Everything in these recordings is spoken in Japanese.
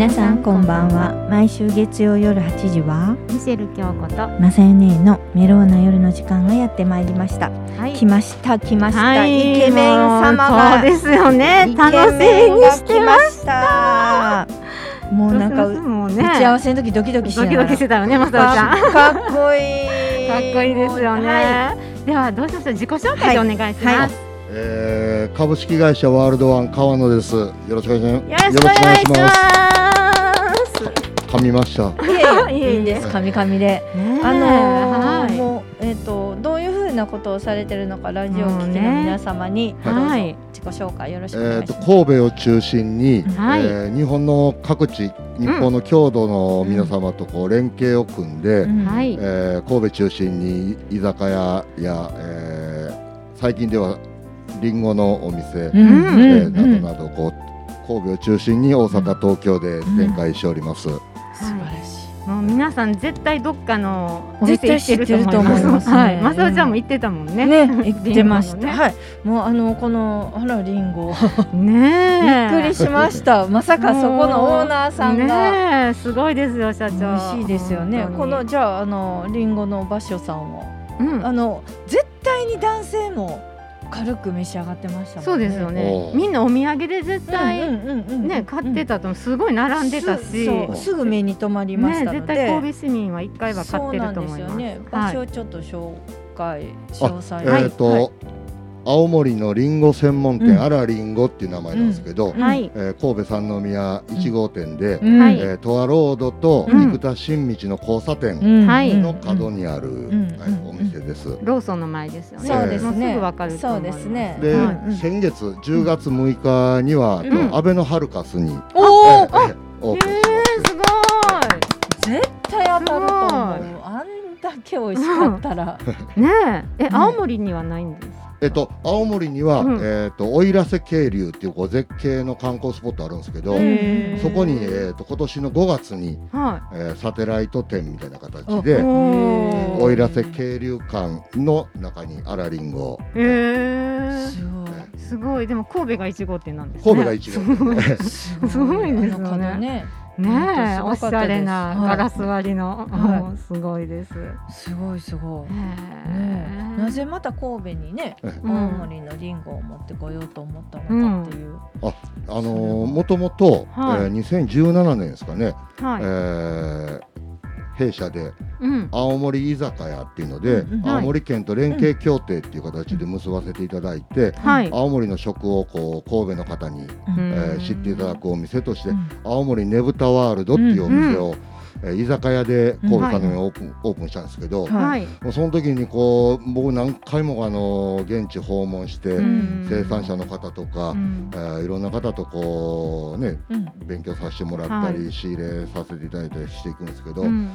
皆さんこんばんは。毎週月曜夜8時はミシェル京子とまさよねのメローな夜の時間がやってまいりました、はい。来ました来ました、はい。イケメン様がそうですよね。楽しみにしてまました。もうなんかもうね。打ち合わせの時ドキドキしながら。ドキドキしてたよねまさおちゃん。かかっこいい。っこいいですよね、はではどうしましょう自己紹介でお願いします、えー株式会社ワールドワン川野です。よろしくお願いします。よろしくお願いします噛みました。いやいいえいえ。やいいん。です神々で。ねえ。あのーはい。もうえっ、とどういうふうなことをされてるのかラジオを聞きの皆様にどうぞはい。自己紹介よろしくおえっ、と願いします。神戸を中心に、はい。えー日本の各地、日本の郷土の皆様とこう連携を組んで、うん。はい。えー神戸中心に居酒屋や、えー最近ではリンゴのお店、うん。うんえーうん。などなどこう神戸を中心に大阪、東京で展開しております。素晴らしい。もう皆さん絶対どっかのお絶店対行ってると思います知ってると思いますね。はい。まさおちゃんも行ってたもんね。ね、言ってました。はい、もうあのこのあらリンゴ、ねえ。びっくりしました。まさかそこのオーナーさんが。すごいですよ社美長味しいですよね。このじゃああのリンゴの場所さんは。うん。あの絶対に男性も軽く召し上がってましたもんね。そうですよね。みんなお土産で絶対、ね買ってたとすごい並んでたし、すぐ目に留まりましたので、ね、絶対神戸市民は一回は買ってると思います。そうなんですよね。はい。場所をちょっと紹介あ詳細えっ、と、はい青森のリンゴ専門店、うん。あらりんごっていう名前なんですけど、うん。はい、えー神戸三宮1号店で、うえー、トアロードとうん。生田新道の交差点の角にある、ん。はいお店です。ローソンの前ですよね。そうですね。ぐわかる。そうですね。で、先月10月6日には、うん。アベノハルカスに、おお、えーオープンしえー、すご絶対当たると思う。あんだけ美味しかったら。い。ねえ、青森にはないんです。えっと、青森には、うんえっと奥入瀬渓流っていうこう絶景の観光スポットあるんですけど、そこに、えっと今年の5月に、はえーサテライト店みたいな形い。で奥入瀬渓流館の中にあらりんごへえすごい。すごい。でも神戸が一号店なんですね。神戸が一号店 すごいですよねね。ねえ、おしゃれなガラス割りの、すごいです。すごいすごい。ねねえなぜまた神戸にね、うん青森のリンゴを持ってこようと思ったのかっていう。あのーもともと、はい。えー2017年ですかね、はい。えー弊社でうん。青森居酒屋っていうので、青森県と連携協定っていう形で結ばせていただいて、はい。青森の食をこう神戸の方に、えー知っていただくお店として、うん。青森ねぶたワールドっていうお店を、えー居酒屋で神戸さんにオープン,、オープンしたんですけど、はい。その時にこう僕何回もあの現地訪問して、うん。生産者の方とか、うん。えーいろんな方とこうねうん。勉強させてもらったり、は仕入れさせていただいたりしていくんですけど、うん。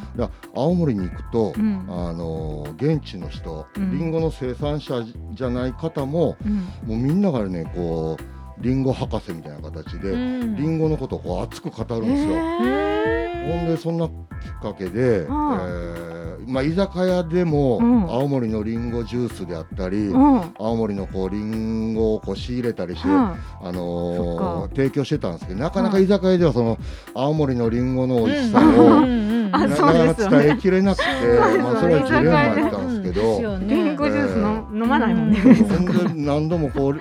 青森に行くと、うん。あの現地の人、うん。リンゴの生産者じゃない方もうん。もうみんながねこうリンゴ博士みたいな形で、うん。リンゴのことをこう熱く語るんですよ。へほんでそんなきっかけで、はえーまあ、居酒屋でも、うん。青森のリンゴジュースであったり、ーうん。青森のこうリンゴをこう仕入れたりして、はあのー提供してたんですけどなかなかはい。居酒屋ではその青森のリンゴの美味しさうん。を、なかなか伝えきれなくて、そうまあ、それはジレンマやったんですけど。飲まないもんね。うん。ほんで何度もこう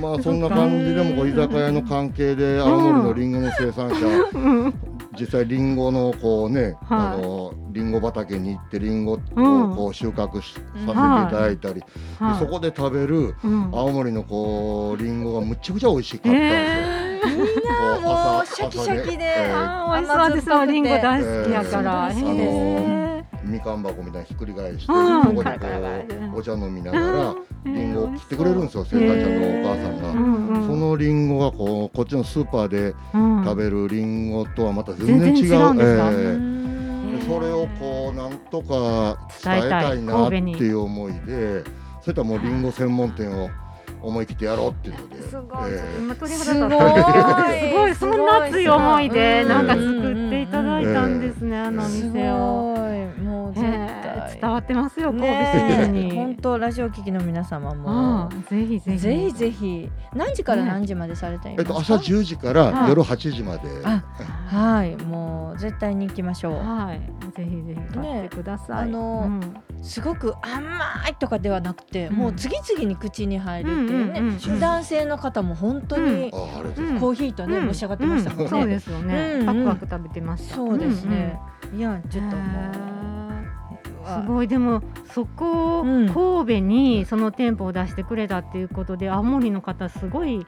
まあそんな感じでもこう居酒屋の関係で青森のリンゴの生産者うん。実際リンゴのこうね、はい。あのリンゴ畑に行ってリンゴをうん。こう収穫し、うんさせていただいたり、ではい。そこで食べるうん。青森のこうリンゴがむちゃくちゃ美味しかったんですよ。えー。みんなもう朝シャキシャキで、えーあー美味しそう私もリンゴ大好きやから。えーみかん箱みたいにひっくり返して、うん。そこでこうお茶飲みながらーリンゴを切ってくれるんですよ、生産者のお母さんが。うん。うんそのリンゴがこうこっちのスーパーでうん。食べるリンゴとはまた全然違う。う。ん。ええでそれをこうなんとか伝えたいなっていう思いでそうい。ったもうリンゴ専門店を思い切ってやろうっていうので、すごい、ええ今鳥肌立ったんですごい。そんな熱い思い。でうん。なんか作っていただいたんですね、あのおすごい。店を。もう絶え。対伝わってますよ神戸ね市民に。本当ラジオ聞きの皆様も。ぜひぜひ。ぜひぜひ。何時から何時までされていますか、えっと、朝10時からはい夜8時まで、あはい。もう絶対に行きましょう。はい、ぜひぜひ買ってください。ねあのうん。すごく甘いとかではなくて、うん。もう次々に口に入るっていうね、うんうん男性の方も本当にコーヒーとね、うん。召し上がってましたもんね、うん。そうですよね、うんうん。パクパク食べてました。そうですね、いやちょっとすごい。でもそこをうん。神戸にその店舗を出してくれたっていうことで青森の方すごい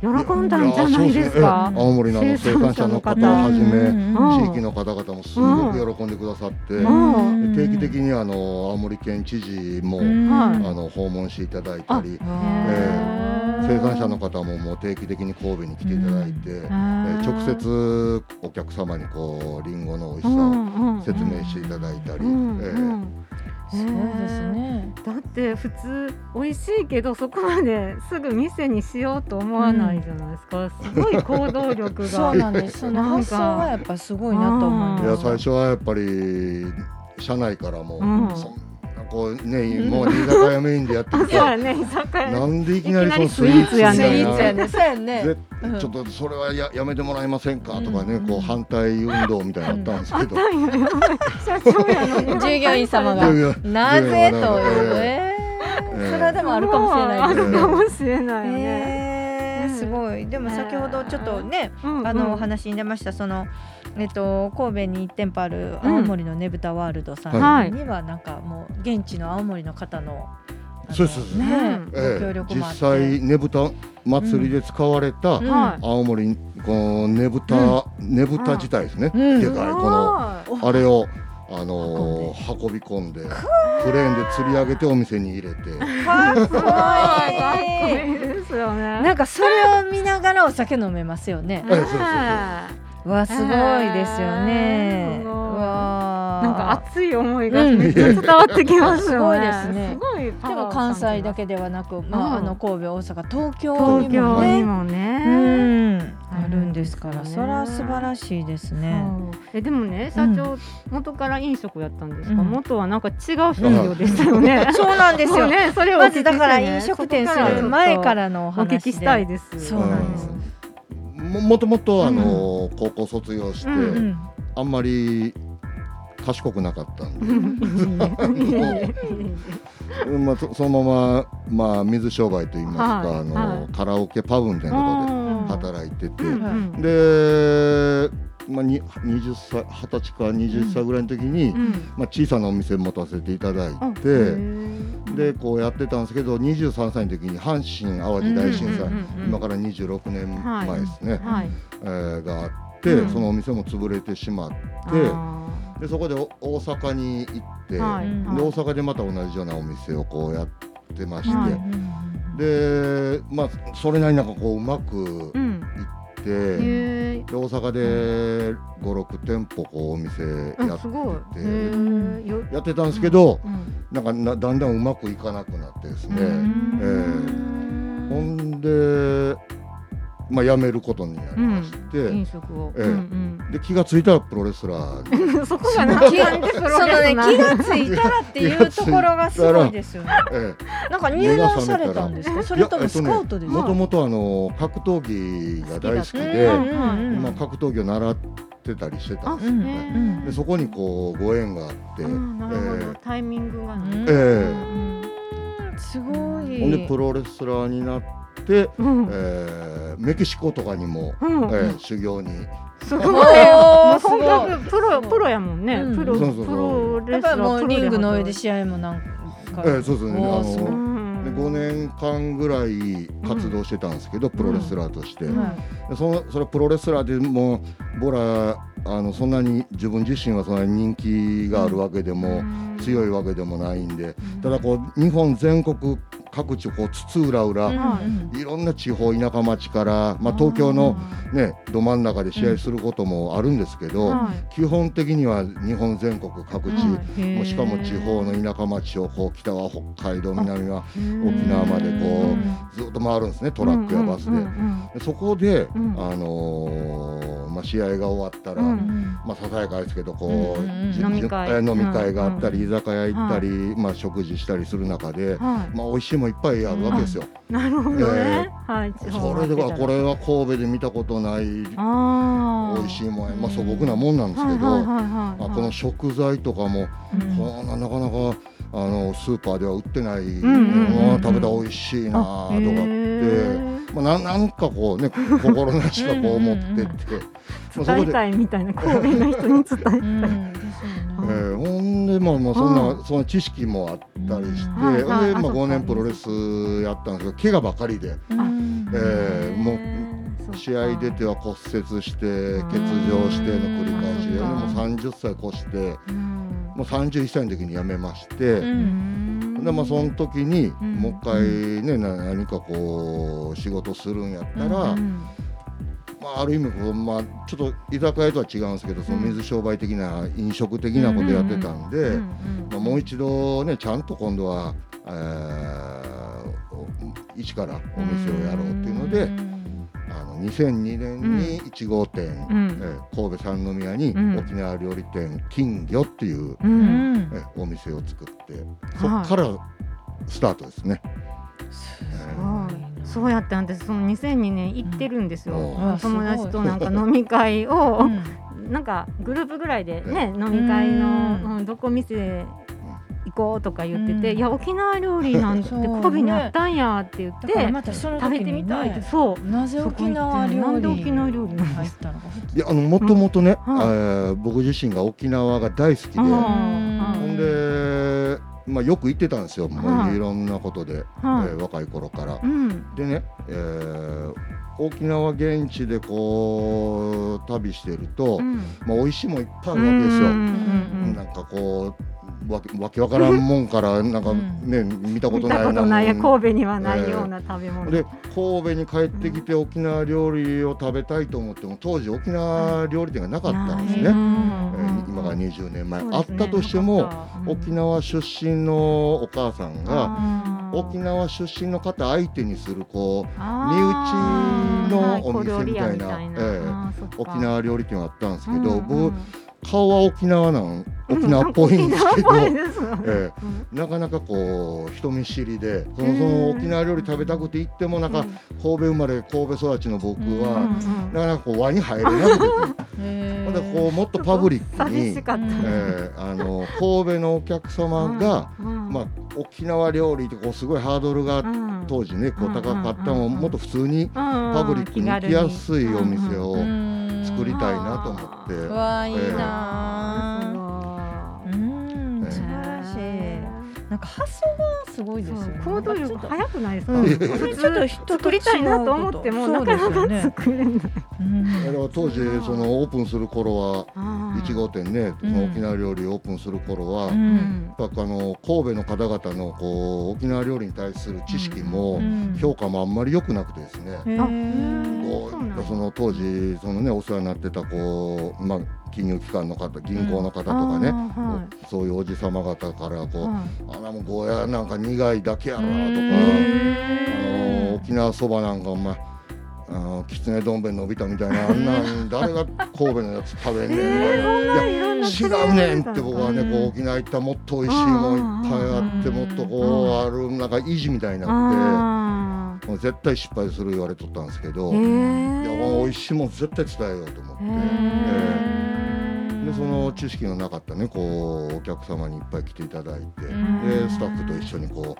喜んだんじゃないですか？青森の生産者の方をはじめ、うん地域の方々もすごく喜んでくださって、うん。定期的にあの青森県知事も、はい。あの訪問していただいたり、へー。生産者の方ももう定期的に神戸に来ていただいて、えー。直接接お客様にこうリンゴの美味しさを説明していただいたり、うんえーうですね。だって普通美味しいけどそこまですぐ店にしようと思わないじゃないですか、すごい行動力がそうなんです。その発想がやっぱすごいなと思います。いや最初はやっぱり社内からも、うんそんなこうねもう居酒屋メインでやってきて そうやねなんでいきなりそのスイーツやね。んちょっとそれはややめてもらえませんかとかね、うん。こう反対運動みたいなのあったんですけど、従業員様が。なぜ？という。それはでもあるかもしれないあ。るかもしれないすごい。でも先ほどちょっとね、うん。あのお話に出ましたその。えっと、神戸に1店舗ある青森のねぶたワールドさはい。んにはなんかもう現地の青森の方のそうですね実際ねぶた祭りで使われた、青森このねぶた、ねぶた自体ですね、うん。でかいこのはいあれをあのー運び込んでクレーンで釣り上げてお店に入れて。かっこすごい。かっこいいいいですよね。なんかそれを見ながらお酒飲めますよね。ええそうそうそうわすごいですよね。わなんか熱い思いがうんめっちゃ伝わってきますよね。すごいですねすでも関西だけではなく、まあ、うんあの神戸、大阪、東京にもね。にもうね。ん、あるんですから、それは素晴らしいですね。えでもね社長、元から飲食やったんですか、うん元はなんか違う職業でしたよね。そうなんですよ。ねそれをまずだから飲食店する前からのおお話で。聞きしたいです。そうなんですももともとあのー高校卒業して、うんうん、あんまり賢くなかったんで、まあ、そそのまま、まあ、水商売といいますか、はい。あのはいカラオケパブみたいなところうんで働いてて、うんうん。で、まあ、に20歳20歳か20歳ぐらいの時に、うん。まあ、小さなお店持たせていただいて、ーでこうやってたんですけど23歳の時に阪神・淡路大震災、うんうんうんうん今から26年前ですね、はい。えーがあって、うん。そのお店も潰れてしまってあでそこでお大阪に行って、はい。大阪でまた同じようなお店をこうやってまして、はい。でまあそれなりになんかこううまくーうん。て、大阪で56店舗こうお店やっすごい。てへー。よやってたんですけど、うんなんかなだんだんうまくいかなくなってですね、うん。えほんで、まあ、辞めることになりまして、飲食を。ええ。うんで気がついたらプロレスラー。そこがなん気がでプロレスそのね気がついたらっていうところがすごいですよね。えなんか入団されたんですか？そえれともスカウトですか？もともとあの格闘技が大好きで、うんうんうん。まあ、格闘技を習ってたりしてたんですよ。うんね。うん。でそこにこうご縁があって、うんなるほど。えタイミングがね。うんえすごい。えほんでプロレスラーになって、うんえーメキシコとかにも、うん。えー修行に。すごい。本当プロプロやもんね。うん。プロそうそうそう。プロレスラーやっぱりもうリングの上でし試合もなんか。ええそうそうねあのおー。すごいで5年間ぐらい活動してたんですけど、プロレスラーとして、うん。はでそのそれはプロレスラーでもボラあのそんなに自分自身はそんなに人気があるわけでも、強いわけでもないんでただこう日本全国各地こう津々浦々、はいいろんな地方田舎町から、まあ、東京の、ね、ど真ん中で試合することもあるんですけど、は基本的には日本全国各地、はい。もうしかも地方の田舎町をこう北は北海道南は沖沖縄までこうずっと回るんですねトラックやバスで。でそこで、うん。あのーまあ、試合が終わったら、うんまあ、ささやかですけどこう、飲み会。があったり、う居酒屋行ったり、まあ、食事したりする中で、はまあ、美味しいもんいっぱいあるわけですよ。い、なるほどね。はい。それではこれは神戸で見たことない。美味しいもんや、まあ、素朴なもんなんですけど、まあ、この食材とかも、うんこんななかなかあのスーパーでは売ってないんうん食べたら美味しいなとかって、へまあ、ななんかこうね 心なしかこう思ってって、まあ、そ伝えこで。たいみたいな神戸の人に伝えたい。えーほんでまあまあそんな、うその知識もあったりして、うんはいはい。でまああそっか。5年プロレスやったんですけど怪我ばかりでうん。えーもう試合出ては骨折して欠場しての繰り返しで、もう30歳越してうん。もう31歳の時に辞めまして、うん。でまあその時にうん。もう一回ね、な何かこう仕事するんやったら、うんまあ、ある意味こう、まあ、ちょっと居酒屋とは違うんですけどその水商売的な飲食的なことやってたんで、まあ、もう一度ねちゃんと今度は、えーお一からお店をやろうっていうので、あの2002年に1号店、うん。えー神戸三宮にうん。沖縄料理店金魚っていう、ううん。んえーお店を作ってそこからスタートですね。はいそうやって私その2002年行ってるんですよ、うん。あ友達となんか飲み会を、うん。なんかグループぐらいでね、飲み会の、うん。うんどこ店行こうとか言ってて、うん。いや沖縄料理なんて神戸にあったんやって言って、だからまたその食べてみたいって、ねそう。なぜ沖縄料理なんで沖縄料理なん入っですたのか。いやあのもともとね、うんえー僕自身が沖縄が大好きで、うん。ほうんんで、まあ、よく行ってたんですよ、もはい。ういろんなことで、はい。えー若い頃から。うん。でね、えー沖縄現地でこう旅してると、うん。まあ、美味しいもんいっぱいあるわけですよ。なんかこうわけわけわからんもんから なんかうん。ね、見たことない神戸にはないような食べ物、で神戸に帰ってきて沖縄料理を食べたいと思っても当時沖縄料理店がなかったんですね、えー今から20年前、あったとしても、沖縄出身のお母さんが沖縄出身の方相手にするこう身内のお店みたいなええ。沖縄料理店はあったんですけど、僕顔は沖縄なん沖縄っぽいんですけど、ええ。なかなかこう人見知りでそのその沖縄料理食べたくて行ってもなんか神戸生まれ神戸育ちの僕は、なかなかこう輪に入れなくて、んでこうもっとパブリックにええあの神戸のお客様が、まあ、沖縄料理ってこうすごいハードルが当時ねこう高かったのをもっと普通にパブリックに行きやすいお店を作りたいなと思って。うわあいいええ。なん。ええ。素晴らしい。なんか発想がすごいですよね。行動力早くないですか、うん。普ちょっと人と作りたいなと思ってもなかなか作れない。うん。当時そのオープンする頃はあ1号店ね、その沖縄料理オープンする頃は、うやんっぱあの神戸の方々のこう沖縄料理に対する知識も、うん。評価もあんまり良くなくてですね、その当時そのねお世話になってたこう、まあ、金融機関の方銀行の方とかね、はそういうおじ様方からこう、い。はあらもうゴーヤなんか苦いだけやろなとか、うんあの沖縄そばなんかお前あのきつねどん兵衛伸びたみたいなあんなん誰が神戸のやつ食べんねんとか、えーそんないろんな違うねんって僕はね、うんこう沖縄行ったらもっと美味しいもんいっぱいあってうん。もっとこうあるなんか維持みたいになっあてもう絶対失敗する言われとったんですけど、ー。へいーや美味しいもん絶対伝えようと思って。でその知識のなかったねこうお客様にいっぱい来ていただいて、うん。でスタッフと一緒にこ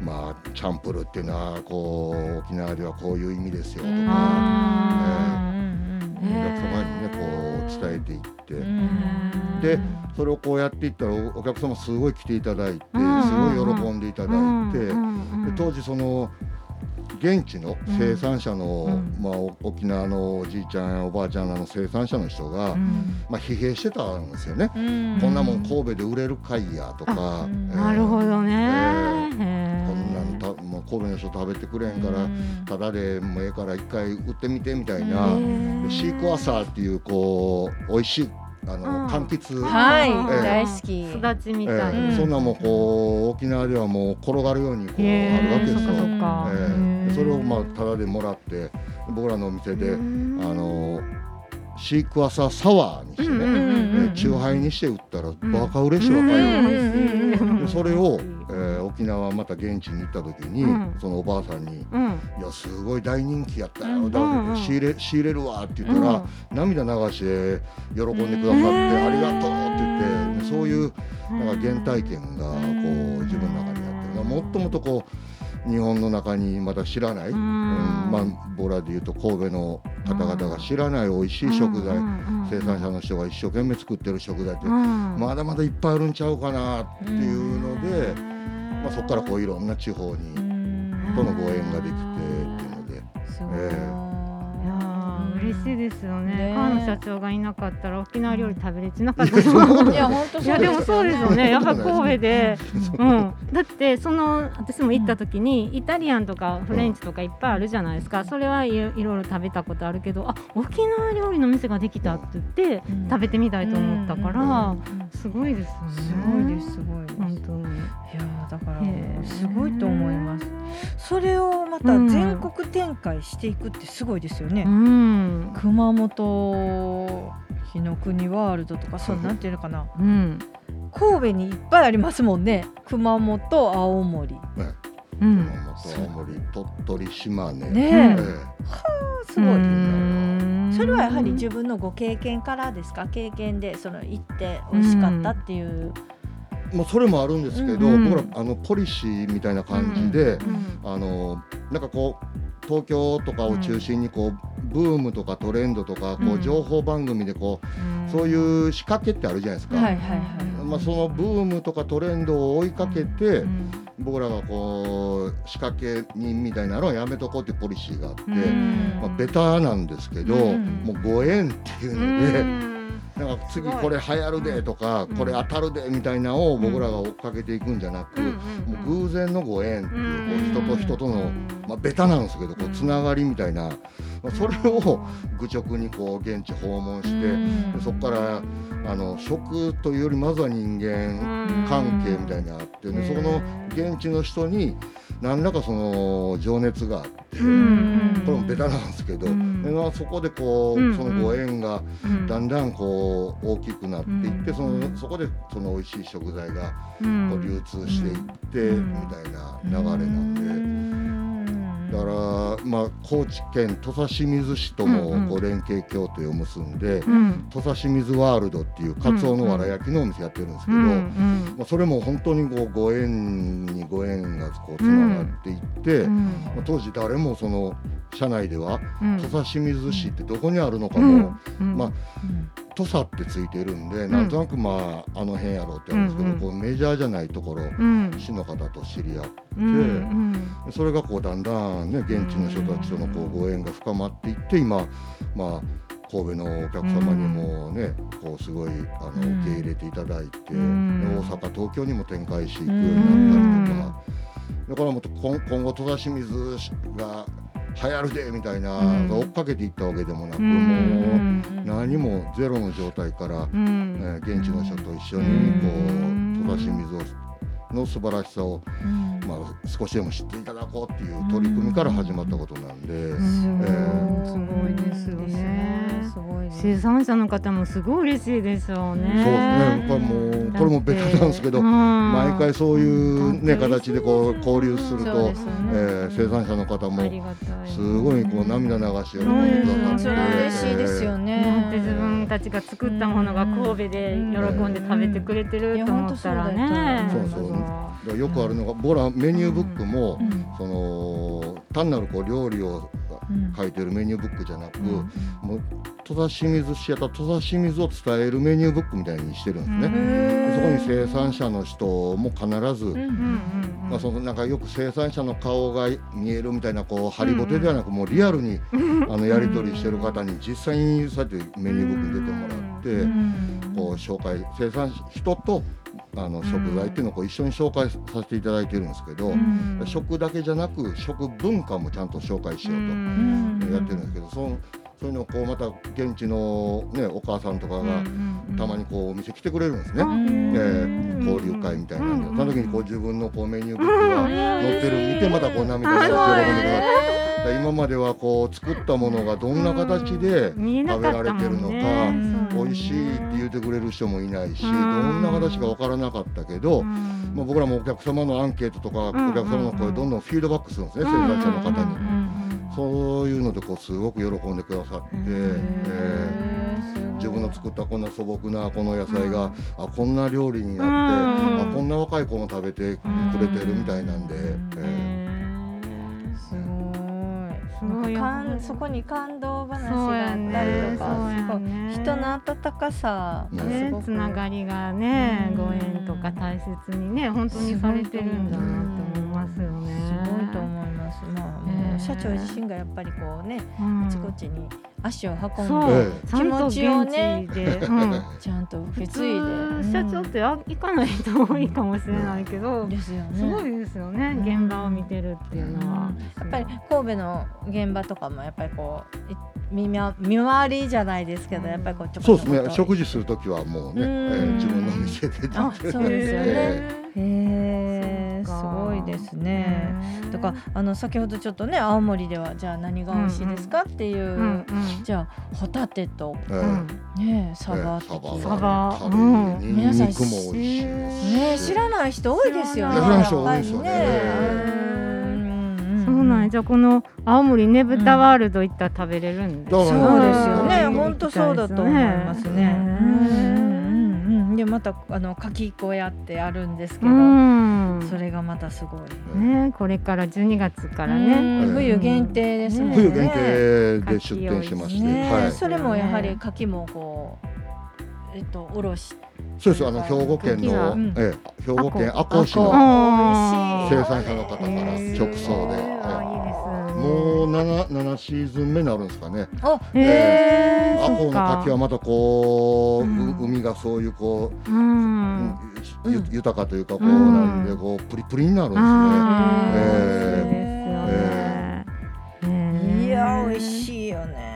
うまあチャンプルっていうのはこう沖縄ではこういう意味ですよとか、あお客様にねこう伝えていって、うん。でそれをこうやっていったらおお客様すごい来ていただいて、うんすごい喜んでいただいて、で当時その現地の生産者の、うん。まあ、お沖縄のおじいちゃんやおばあちゃんらの生産者の人が、まあ、疲弊してたんですよね。こんなもん神戸で売れるかいやとか、なるほどね。えこんなんたもう神戸の人食べてくれへんから、ただでもええから一回売ってみてみたいな、でシークワーサーっていうこう美味しいあの、うん。柑橘、はい、ええ。大好き。育ちみえたい。えそんなんもこう沖縄ではもう転がるようにこうあるわけですよ。それをまあタダでもらって僕らのお店で、うん。あのシークワーサーサワーにしてね、うんうんうんうん。えチューハイにして売ったらん。バカ嬉しいわかよ、それを、えー沖縄また現地に行った時に、うん。そのおばあさんにうん「いやすごい大人気やったよ、うん。だからうん仕入れ仕入れるわ」って言ったら、涙流して喜んでくださって「うん。ありがとう」って言ってでそういうなんか原体験がこううん自分の中にあってもっともっとこう日本の中にまだ知らない、ううん。んまあ僕らでいうと神戸の方々が知らない美味しい食材、生産者の人が一生懸命作ってる食材って、まだまだいっぱいあるんちゃうかなっていうので、まあ、そこからこういろんな地方にとのご縁ができてっていうので。えー嬉しいですよね。ね。川野社長がいなかったら沖縄料理食べれてなかった。いや本当いやでもそうですよね。やっぱ神戸で。そう。うん、だってその私も行った時にイタリアンとかフレンチとかいっぱいあるじゃないですか。それはいろいろ食べたことあるけどあ沖縄料理の店ができたって言ってうん。食べてみたいと思ったからうんすごいですよね。すごいですすごい。本当に。いやーだからすごいと思います。それをまた全国展開していくってすごいですよね。うん熊本日の国ワールドとかそうなんていうのかな。うん。神戸にいっぱいありますもんね。熊本青森。ね。うん。熊本青森鳥取島根、ねえ。え。すごい、うん。それはやはり自分のご経験からですか？経験でその行って美味しかったっていう、えまあ、それもあるんですけど、うん僕らあのポリシーみたいな感じで、うん。あのなんかこう東京とかを中心にこう、ブームとかトレンドとかこううん。情報番組でこう、そういう仕掛けってあるじゃないですか。まあ、そのブームとかトレンドを追いかけて、うん。僕らがこう仕掛け人みたいなのはやめとこうっていうポリシーがあって、うん。まあ、ベタなんですけど、うん。もうご縁っていううので、んなんか次これ流行るでとか、うん。これ当たるでみたいなのを僕らが追っかけていくんじゃなく、もう偶然のご縁っていうこう人と人との、まあ、ベタなんですけどこうつながりみたいな、まあ、それを愚直にこう現地訪問して、でそこからあの食というよりまずは人間関係みたいなのがあってね、うん。その現地の人に何らかその情熱があって、うんこれもベタなんですけど、まあそこでこう、うんそのご縁がうん。だんだんこう大きくなっていって、うん。そのそこでその美味しい食材がうん。こう流通していって、うん。みたいな流れなんで。まあ、高知県土佐清水市ともうんうん。こう連携協定を結んで、うん。土佐清水ワールドっていうカツオのわら焼きのお店やってるんですけど、うんうん。まあ、それも本当にこうご縁にご縁がこうつながっていって、うん。まあ、当時誰もその社内ではうん。土佐清水市ってどこにあるのかも、うん。まあ土佐ってついてるんで、なんとなくまああの辺やろうってあるんですけど、うんうん。こうメジャーじゃないところうん。市の方と知り合って。うんそれがこうだんだんね現地の人たちとのこうご縁が深まっていって今まあ神戸のお客様にもね、こうすごいあのうん。受け入れていただいて、うん。で大阪東京にも展開していくようになったりとか、だからもっと今今後戸田清水が流行るでみたいな、うん。追っかけていったわけでもなく、うもんう何もゼロの状態から、うん。えー現地の人と一緒うにこんう戸田清水をの素晴らしさをまあ、少しでも知っていただこうっていう取り組みから始まったことなんで、うん。えすごいですよね。すごい生産者の方もすごい嬉しいでしょうね。そうですね。これもうこれもベタなんですけど毎回そういう、ね、形でこう交流すると、ね。えー生産者の方もすごいこう涙流して喜んうんでくださって、それは嬉しいですよね。だって自分たちが作ったものが神戸で喜んで食べてくれてると思ったらね。そうそうだからよくあるのが僕らメニューブックも、うん。その単なるこう料理をうん。書いてるメニューブックじゃなく、うん。もう戸田清水市やったら戸田清水を伝えるメニューブックみたいにしてるんですね。そこに生産者の人も必ず、うんうんうんまあ、そのなんかよく生産者の顔が見えるみたいなこうハリボテではなく、もうリアルに あのやり取りしてる方に実際にそうやってメニューブックに出てもらって、うん。こう紹介生産人とあの食材っていうのをこう一緒に紹介させていただいてるんですけど、うん。食だけじゃなく食文化もちゃんと紹介しようと。うん。やってるんですけど、そのそういうのをこうまた現地のねお母さんとかがたまにこうお店来てくれるんですね。んえー交流会みたいなんで、その時にこう自分のこうメニューブックが載ってるの見てまたこう涙が喜んでくださって今まではこう作ったものがどんな形で食べられてるのかそう美味しいって言ってくれる人もいないしどうん。んな形か分からなかったけど、うん。まあ、僕らもお客様のアンケートとかおん。客様の声どんどんフィードバックするんですね生産者の方に。そういうのでこうすごく喜んでくださって、えー。自分の作ったこんな素朴なこの野菜が、あこんな料理になって、うん。あこんな若い子も食べてくれてるみたいなんで、えすごい。すごいそこに感動話があったりとか、そうやすごいね。人の温かさねつながりがねうん。ご縁とか大切にね本当にされてるんだなと思います社長自身がやっぱりこうね、うん。あちこちに足を運んで、気持ちをねうん、ちゃんと普受け継いで、通社長ってあ行かない人多いかもしれないけど、うん。ですよね。すごいですよねうん。現場を見てるっていうのは。やっぱり神戸の現場とかもやっぱりこうい見ま見回りじゃないですけど、やっぱりこうちょこそうですね。食事する時はもうね、えー自分の店であそうですよね。えへえすごいですね。とかあの先ほどちょっとね青森ではじゃあ何が美味しいですかっていう、うんうん。じゃあホタテとーえーうん。ねサバとか、えーサバ。うん。ニンニクも美味しいね知らない人多いですよね。知らない人多いですよね。やっぱりね。うんそうなんや。じゃあこの青森ねぶたワールド行ったら食べれるんで、そうそうですよね。うん。本当そうだと思いますね。でまたあのかき小屋ってあるんですけど、うん。それがまたすごい。ねこれから12月からうね。ん。冬限定ですね。冬限定で出店しまして、ね、はい、それもやはり牡蠣もこうえっとおろし。そうです。あの兵庫県の、うん。ええ兵庫県赤穂市あこうの生産者の方から直送で、えあいいですねもう 7, 7シーズン目になるんですかね。あへえ赤穂の牡蠣はまたこう、うんう海がそういうこう、うんゆゆ豊かというかこううんなんでこうプリプリになるんですね。あーえそうですよね。いや美味い。しいよね。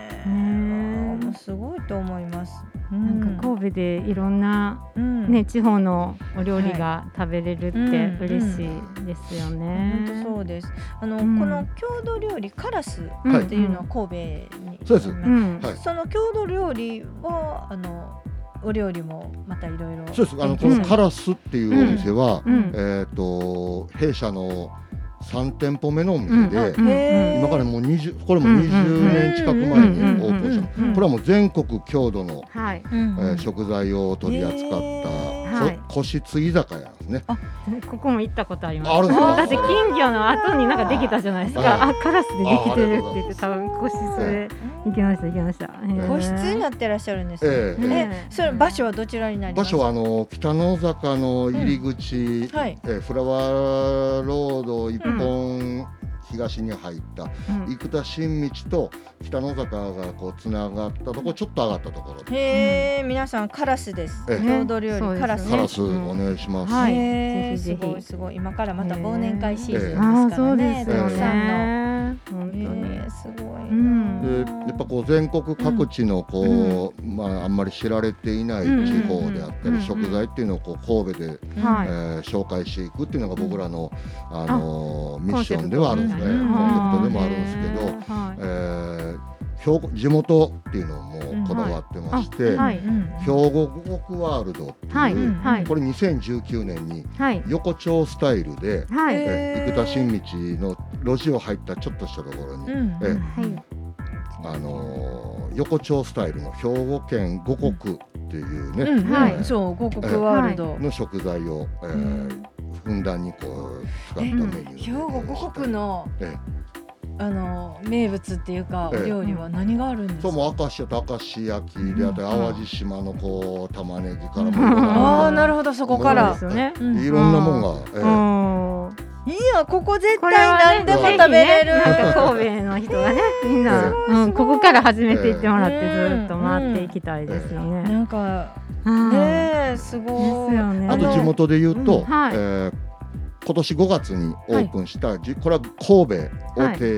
すごいと思います。うなんか神戸でいろんなうん。ね地方のお料理が食べれるってうん嬉しいですよね。本当そうです。あの、うん。この郷土料理カラスうん。っていうのは神戸に、そうです。その郷土料理はあのお料理もまたいろいろ。そうです。あのこうん。のカラスっていうお店は、うん。えっ、と弊社の3店舗目のお店で、今からもう20これもうん20年近く前にオープンした、これはもう全国郷土の、えー食材を取り扱った、はいこ個室居酒屋ですね。ここも行ったことあります。あだって金魚の後になんかできたじゃないですか。はあ、カラスでできてるって言ってあ多分個室で行きました行きました。個室になってらっしゃるんですね。えええ、それ場所はどちらになります？か。場所はあの北野坂の入り口、はい。えーフラワーロード一本東に入った、うん生田新道と北野坂がこうつながったところちょっと上がったところでへえ、皆さんカラスです。ええ郷土料そうですね理カラス。カラスお願いします。はいぜひぜひごいすごい。今からまた忘年会シーズンですあーそうからね。ですよたくさんの。ね。本当に。ええ、すごいな。ん。でやっぱこう全国各地のこう、まあ、あんまり知られていない地方であったうんり食材っていうのをこう神戸で、はい。えー紹介していくっていうのが僕らの、あのーミッションではあるんですね。コンセプうんトでもあるんですけど、はい。えー兵庫地元っていうのもこだわってまして、はいうん兵庫五穀ワールドっていう、はいうんはいこれ2019年にはい横丁スタイルで、はい。えー生田新道の路地を入ったちょっとしたところに、うん。えはい。あのー横丁スタイルの兵庫県五穀っていうね、うん、はいえーそう、五穀ワールド。の食材を、えーうんふんだんにこう使ったえメニューで兵庫五穀のえあの名物っていうか、ええ。お料理は何があるんですか？そうもう明石と明石焼きであったりうん。淡路島のこう玉ねぎからうん。もああ、なるほど、そこから。です。よね。うん。いろんなもんが、えーうん。いやここ絶対何でも食べれる、神戸の人がね みんな、うん、ここから始めていってもらってうんずっと回っていきたいですよね。なんかはいねえすごい。ですよね。あと地元で言うと、うん。はい。えー今年5月にオープンした、じこれは神戸をテ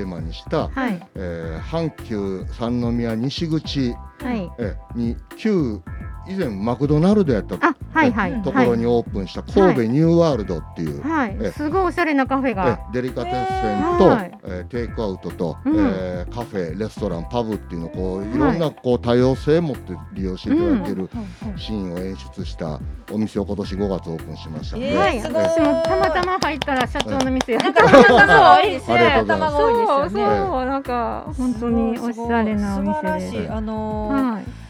ーマにした、はい。えー阪急三宮西口、はい。えーに旧以前マクドナルドやったあはいはい。ところにオープンした神戸ニューワールドっていう、はい、えすごいおしゃれなカフェえが。デリカテッセンと、はい。えーテイクアウトと、うん。えーカフェレストランパブっていうのをこういろんなこう多様性を持って利用していただけるシーンを演出したお店を今年5月オープンしましたので、えーはい、すごい。私もたまたま入ったら社長の店やった。そう多いですありがとうい多いです。そうよねそう。なんか本当におしゃれなお素晴ら店で。しい。あのーはい。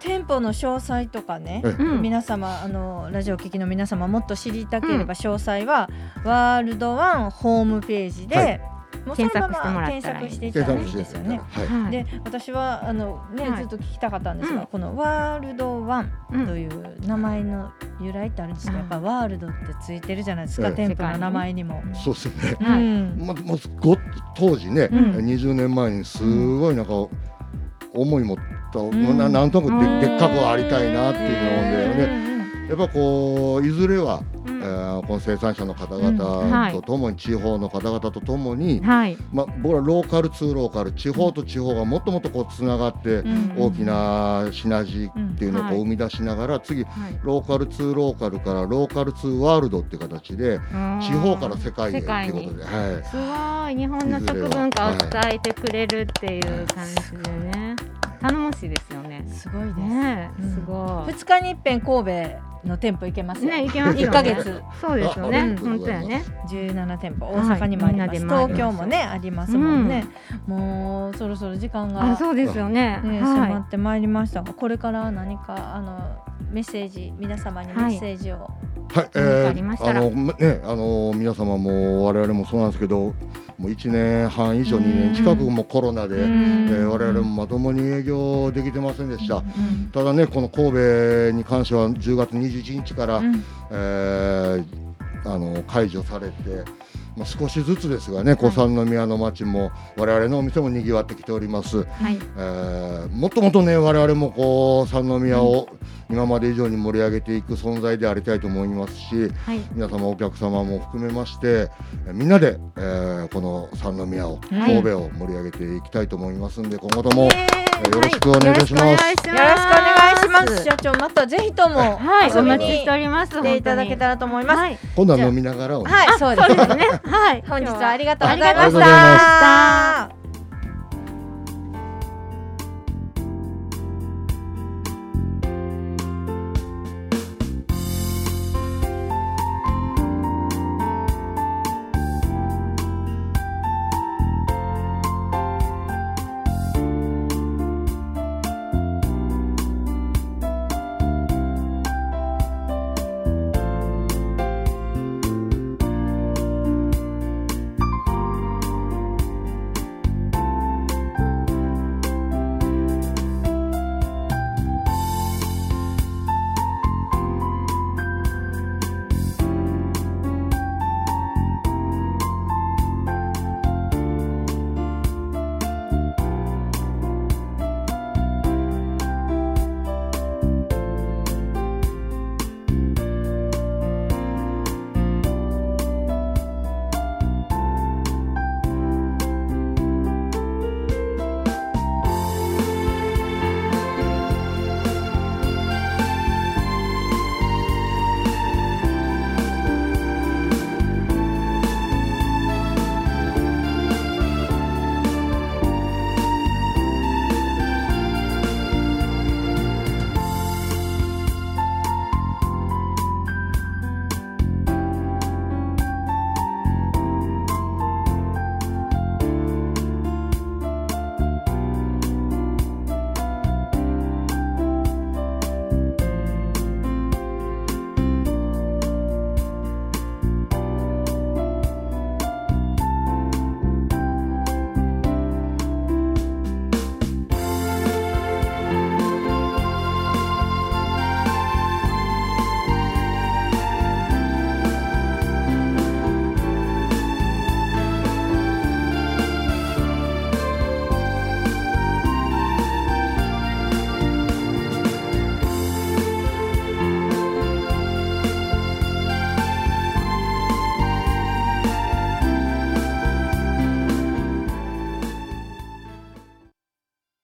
店舗の詳細とかね、えうん。皆様あのラジオ聞きの皆様もっと知りたければ詳細は、ワールドワンホームページで、はい。もうそのま検索してもまらったら検索していた検だいですよね。はいはい。で私はあのね、はい。ずっと聞きたかったんですが、うん。このワールドワンうん。という名前の由来ってあるんですか、うん。やっぱワールドってついてるじゃないですか、ええ。店舗の名前にも。そうですね。はい。うんまもうご当時ね、うん。20年前にすごいなんか思い持った、ん。ななんとなくうん。ででっかくありたいなっていうのでね、ね。やっぱこういずれは、うん。えーこの生産者の方うん。はい。々とともに、地方の方々とともに、はい。まあ僕らローカルツーローカル地方と地方がもっともっとこうつながって、うん。大きなシナジーっていうのをこうん。う生み出しながら、次はい。ローカルツーローカルからローカルツーワールドっていう形で地方から世界へっていうことで、はい。すごい。日本の食文化を伝えてくれるっていう感じでね頼もしいですよね。すごいです。ねすごい。二日に一遍神戸の店舗行けますよ。ね行けます一ヶ月。そうですよね。本当やね。17店舗。はい大阪にもあります、東京もねありますもんね、もうそろそろ時間が、あそうですよね。迫ってまいりました。がこれから何かあのメッセージ皆様にメッセージを、はい、え何かありましたら？あのまねあの皆様も我々もそうなんですけど、もう1年半以上うん。2年近くもコロナで、えん。ー我々もまともに営業できてませんでした。うん。ただねこの神戸に関しては10月21日から、うんえーあの解除されて、まあ、少しずつですがね、小三宮の町も我々のお店も賑わってきております。はい。えーもっともっとね我々もこう三宮を今まで以上に盛り上げていく存在でありたいと思いますしはい。皆様お客様も含めましてえーみんなで、えーこの三宮をはい神戸を盛り上げていきたいと思いますんで今後とも、よろしくお願いします。よろしくお願いします社長またぜひともはい。お待ちしております。来ていただけたらと思いますはい。今度は飲みながらはい、そうですね。はい。本日はありがとうございました。